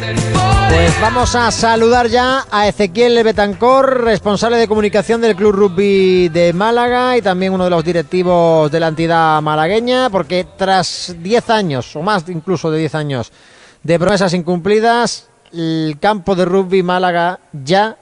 Pues vamos a saludar ya a Ezequiel Betancor, responsable de comunicación del Club Rugby de Málaga y también uno de los directivos de la entidad malagueña, porque tras 10 años, o más incluso de 10 años, de promesas incumplidas, el campo de rugby Málaga ya,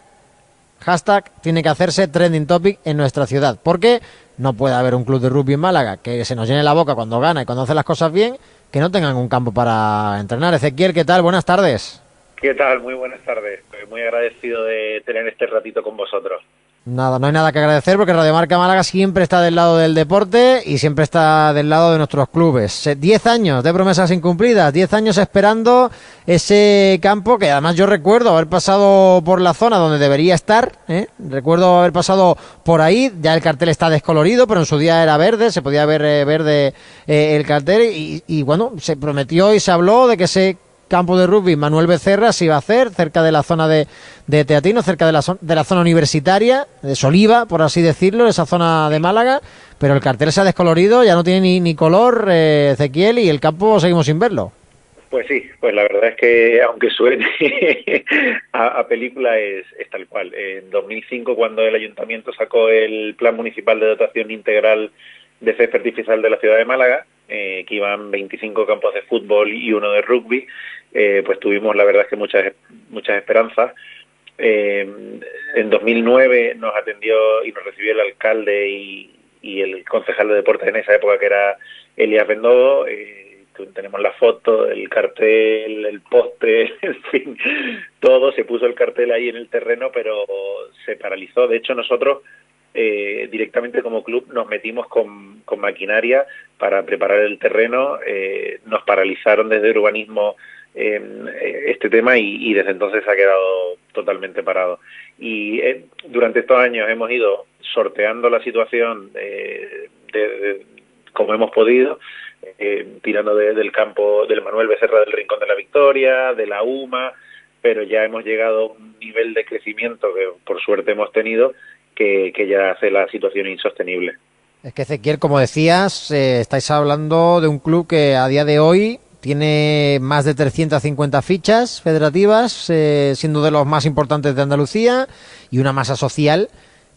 hashtag, tiene que hacerse trending topic en nuestra ciudad. Porque no puede haber un club de rugby en Málaga que se nos llene la boca cuando gana y cuando hace las cosas bien, que no tengan un campo para entrenar. Ezequiel, ¿qué tal? Buenas tardes. ¿Qué tal? Muy buenas tardes. Muy agradecido de tener este ratito con vosotros. Nada, no hay nada que agradecer porque Radio Marca Málaga siempre está del lado del deporte y siempre está del lado de nuestros clubes. Diez años de promesas incumplidas, diez años esperando ese campo que además yo recuerdo haber pasado por la zona donde debería estar, ¿eh? recuerdo haber pasado por ahí, ya el cartel está descolorido, pero en su día era verde, se podía ver eh, verde eh, el cartel y, y bueno, se prometió y se habló de que ese campo de rugby Manuel Becerra se iba a hacer cerca de la zona de, Teatino, cerca de la, de la zona universitaria, de Soliva, por así decirlo, esa zona de Málaga, pero el cartel se ha descolorido, ya no tiene ni, color, eh, Ezequiel, y el campo seguimos sin verlo. Pues sí, pues la verdad es que aunque suene a, película es, es, tal cual. En 2005 cuando el ayuntamiento sacó el plan municipal de dotación integral de césped artificial de la ciudad de Málaga, eh, que iban 25 campos de fútbol y uno de rugby, eh, pues tuvimos la verdad es que muchas, muchas esperanzas. Eh, en 2009 nos atendió y nos recibió el alcalde y, el concejal de deportes en esa época que era Elías Bendodo. tenemos la foto, el cartel, el poste, en fin, todo. Se puso el cartel ahí en el terreno, pero se paralizó. De hecho, nosotros eh, directamente como club nos metimos con, maquinaria para preparar el terreno, eh, nos paralizaron desde urbanismo em, eh, este tema y, desde entonces ha quedado totalmente parado. Y durante estos años hemos ido sorteando la situación de, como hemos podido, tirando del campo del Manuel Becerra del Rincón de la Victoria, de la UMA, pero ya hemos llegado a un nivel de crecimiento que por suerte hemos tenido que, ya hace la situación insostenible. Es que Ezequiel, como decías, eh, estáis hablando de un club que a día de hoy tiene más de 350 fichas federativas, eh, siendo de los más importantes de Andalucía, y una masa social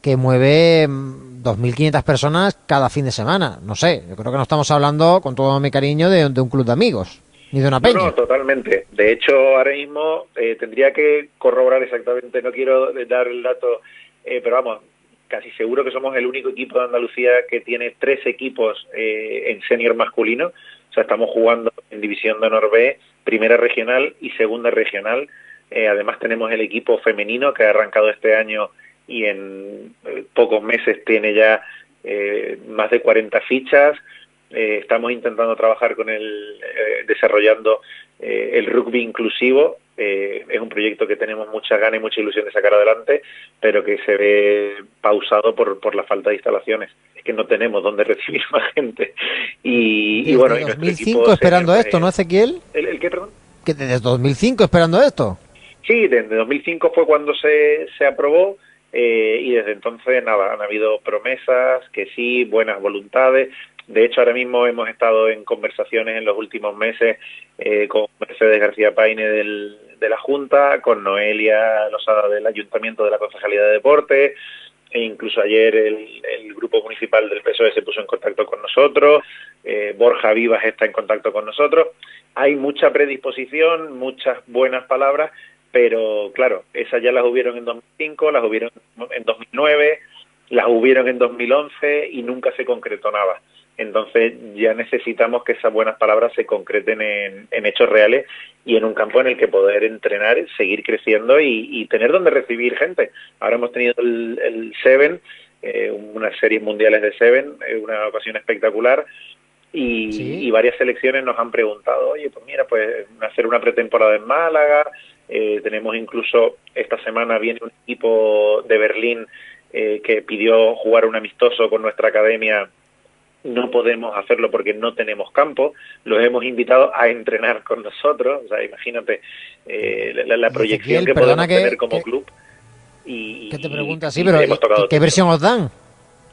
que mueve 2.500 mm, personas cada fin de semana. No sé, yo creo que no estamos hablando, con todo mi cariño, de, un club de amigos, ni de una peña. No, totalmente. De hecho, ahora mismo eh, tendría que corroborar exactamente, no quiero dar el dato, pero vamos, casi seguro que somos el único equipo de Andalucía que tiene tres equipos eh, en senior masculino. O sea, estamos jugando en División de Honor B, Primera Regional y Segunda Regional. Eh, además tenemos el equipo femenino que ha arrancado este año y en eh, pocos meses tiene ya más de 40 fichas. Estamos intentando trabajar con el, desarrollando el rugby inclusivo eh, es un proyecto que tenemos mucha gana y mucha ilusión de sacar adelante, pero que se ve pausado por, por la falta de instalaciones. Es que no tenemos dónde recibir más gente. Y, bueno, desde 2005 esperando esto, ¿no, Ezequiel? ¿El, qué, perdón? Que desde 2005 esperando esto. Sí, desde 2005 fue cuando se, se aprobó. Eh, y desde entonces nada, han habido promesas, que sí, buenas voluntades, de hecho, ahora mismo hemos estado en conversaciones en los últimos meses eh, con Mercedes García Paine de la Junta, con Noelia Losada del Ayuntamiento de la Concejalía de Deportes, e incluso ayer el, grupo municipal del PSOE se puso en contacto con nosotros, eh, Borja Vivas está en contacto con nosotros. Hay mucha predisposición, muchas buenas palabras, pero claro, esas ya las hubieron en 2005, las hubieron en 2009, las hubieron en 2011 y nunca se concretó nada. Entonces ya necesitamos que esas buenas palabras se concreten en, hechos reales y en un campo en el que poder entrenar, seguir creciendo y, tener donde recibir gente. Ahora hemos tenido el, Seven, eh, unas series mundiales de Seven, eh, una ocasión espectacular. Y, varias selecciones nos han preguntado, oye, pues mira, pues hacer una pretemporada en Málaga, eh, tenemos incluso esta semana viene un equipo de Berlín que pidió jugar un amistoso con nuestra academia no podemos hacerlo porque no tenemos campo, los hemos invitado a entrenar con nosotros, o sea, imagínate eh, la, proyección que podemos tener como club. Y, ¿Qué te pregunta? Sí, pero ¿qué, versión os dan?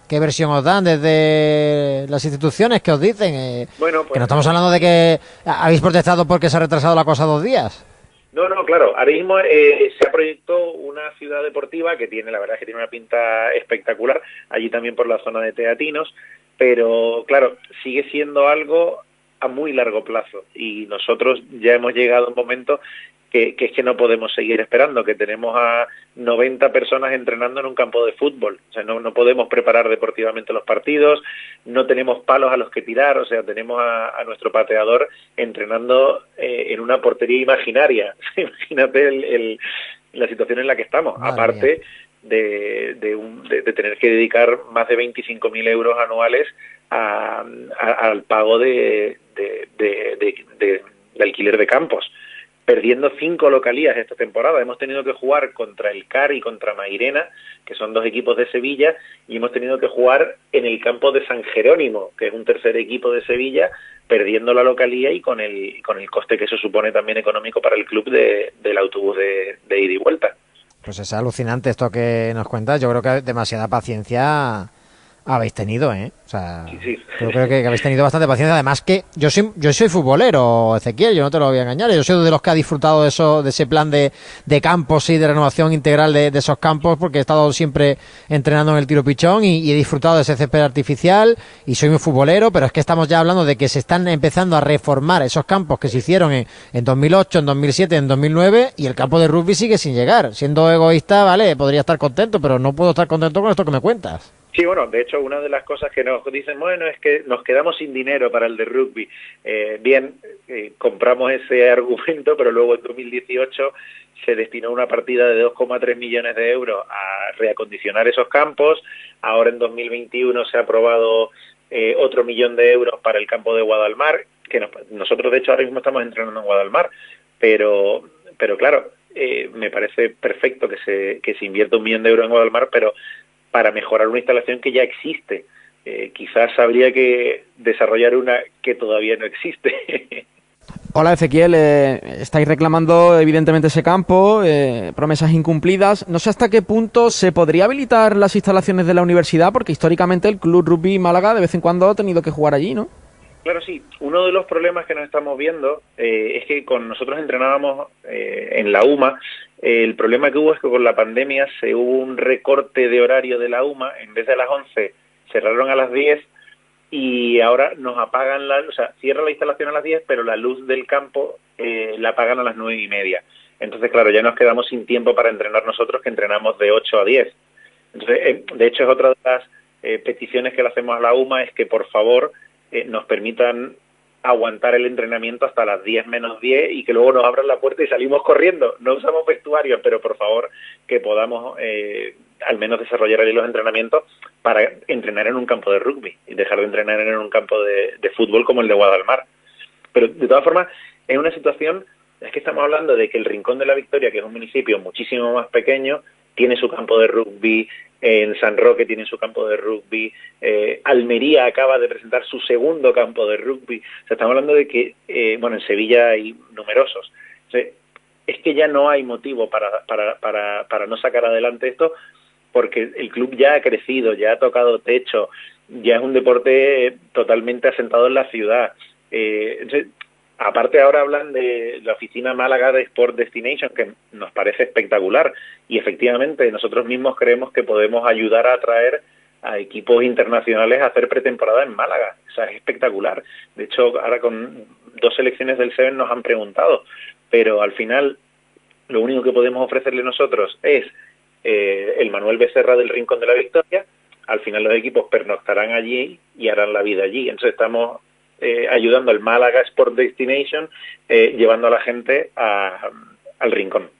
¿Qué versión os dan desde las instituciones que os dicen? Eh, bueno, pues, que no estamos hablando de que habéis protestado porque se ha retrasado la cosa dos días. No, no, claro. Ahora mismo eh, se ha proyectado una ciudad deportiva que tiene, la verdad es que tiene una pinta espectacular, allí también por la zona de Teatinos, pero claro, sigue siendo algo a muy largo plazo y nosotros ya hemos llegado a un momento que, es que no podemos seguir esperando, que tenemos a 90 personas entrenando en un campo de fútbol. O sea, no, no podemos preparar deportivamente los partidos, no tenemos palos a los que tirar, o sea, tenemos a, nuestro pateador entrenando eh, en una portería imaginaria. Imagínate el, la situación en la que estamos. Aparte de, de, tener que dedicar más de 25.000 euros anuales al pago de, de alquiler de campos perdiendo cinco localías esta temporada. Hemos tenido que jugar contra el CAR y contra Mairena, que son dos equipos de Sevilla, y hemos tenido que jugar en el campo de San Jerónimo, que es un tercer equipo de Sevilla, perdiendo la localía y con el, con el coste que eso supone también económico para el club de, del autobús de, de ida y vuelta. Pues es alucinante esto que nos cuentas. Yo creo que demasiada paciencia habéis tenido, ¿eh? O sea, creo que, habéis tenido bastante paciencia. Además que yo soy, yo soy futbolero, Ezequiel, yo no te lo voy a engañar. Yo soy de los que ha disfrutado de eso, de ese plan de, de campos y de renovación integral de, esos campos, porque he estado siempre entrenando en el tiro pichón y, he disfrutado de ese césped artificial y soy un futbolero, pero es que estamos ya hablando de que se están empezando a reformar esos campos que se hicieron en, en 2008, en 2007, en 2009 y el campo de rugby sigue sin llegar. Siendo egoísta, vale, podría estar contento, pero no puedo estar contento con esto que me cuentas. Sí, bueno, de hecho, una de las cosas que nos dicen, bueno, es que nos quedamos sin dinero para el de rugby. Eh, bien, eh, compramos ese argumento, pero luego en 2018 se destinó una partida de 2,3 millones de euros a reacondicionar esos campos. Ahora en 2021 se ha aprobado eh, otro millón de euros para el campo de Guadalmar, que nosotros de hecho ahora mismo estamos entrenando en Guadalmar, pero, pero claro, me parece perfecto que se, que se invierta un millón de euros en Guadalmar, pero para mejorar una instalación que ya existe. Eh, quizás habría que desarrollar una que todavía no existe. Hola Ezequiel, eh, estáis reclamando evidentemente ese campo, eh, promesas incumplidas. No sé hasta qué punto se podría habilitar las instalaciones de la universidad, porque históricamente el Club Rugby Málaga de vez en cuando ha tenido que jugar allí, ¿no? Claro, sí. Uno de los problemas que nos estamos viendo es que con nosotros entrenábamos en la UMA el problema que hubo es que con la pandemia se hubo un recorte de horario de la UMA, en vez de las 11 cerraron a las 10 y ahora nos apagan la, o sea, cierra la instalación a las 10, pero la luz del campo eh, la apagan a las nueve y media. Entonces, claro, ya nos quedamos sin tiempo para entrenar nosotros, que entrenamos de 8 a 10. Entonces, eh, de hecho, es otra de las eh, peticiones que le hacemos a la UMA, es que por favor nos permitan aguantar el entrenamiento hasta las 10 menos 10 y que luego nos abran la puerta y salimos corriendo. No usamos vestuario, pero por favor que podamos eh, al menos desarrollar ahí los entrenamientos para entrenar en un campo de rugby y dejar de entrenar en un campo de, fútbol como el de Guadalmar. Pero de todas formas, es una situación, es que estamos hablando de que el Rincón de la Victoria, que es un municipio muchísimo más pequeño, tiene su campo de rugby, en San Roque tienen su campo de rugby, eh, Almería acaba de presentar su segundo campo de rugby, o sea, estamos hablando de que, eh, bueno, en Sevilla hay numerosos. es que ya no hay motivo para, para, para, para no sacar adelante esto porque el club ya ha crecido, ya ha tocado techo, ya es un deporte totalmente asentado en la ciudad. Eh, Aparte ahora hablan de la oficina Málaga de Sport Destination, que nos parece espectacular y efectivamente nosotros mismos creemos que podemos ayudar a atraer a equipos internacionales a hacer pretemporada en Málaga. O sea, es espectacular. De hecho, ahora con dos selecciones del Seven nos han preguntado, pero al final lo único que podemos ofrecerle nosotros es eh, el Manuel Becerra del Rincón de la Victoria. Al final los equipos pernoctarán allí y harán la vida allí. Entonces estamos eh, ayudando al Málaga Sport Destination, eh, llevando a la gente al rincón.